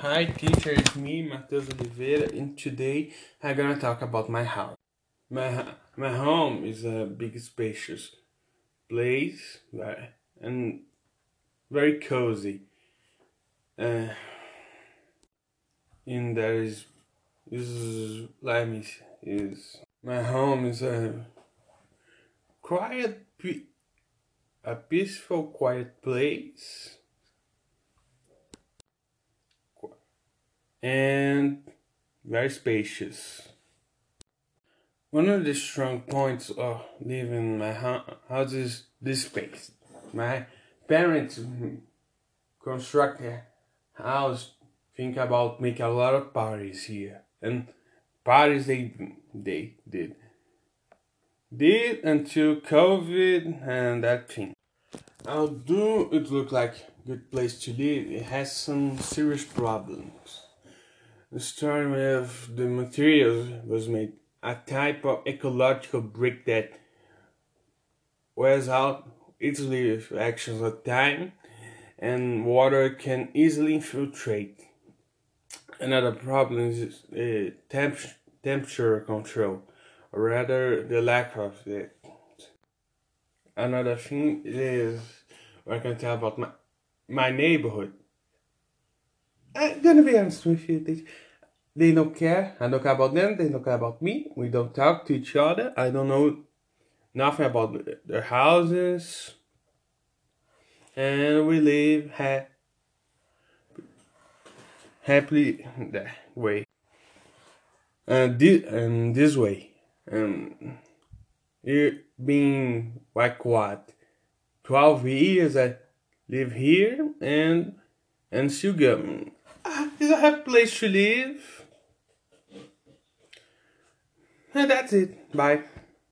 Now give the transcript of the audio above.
Hi teacher, it's me, Matheus Oliveira, and today I'm gonna talk about my house. My, my home is a big spacious place and very cozy. Uh, and there is, is let me see, is my home is a quiet, a peaceful, quiet place and very spacious. One of the strong points of living in my house is this space. My parents construct a house, think about make a lot of parties here, and parties they they did did until COVID and that thing. Although it look like good place to live, it has some serious problems. Starting with the materials was made a type of ecological brick that wears out easily with actions of time and water can easily infiltrate. Another problem is uh, temp temperature control, or rather the lack of it. Another thing is I can tell about my my neighborhood. I'm gonna be honest with you. They, don't care. I don't care about them. They don't care about me. We don't talk to each other. I don't know nothing about their houses. And we live ha happily that way. And this, and this way. Um, it being like what? 12 years I live here and and still go is a happy place to live. And that's it. Bye.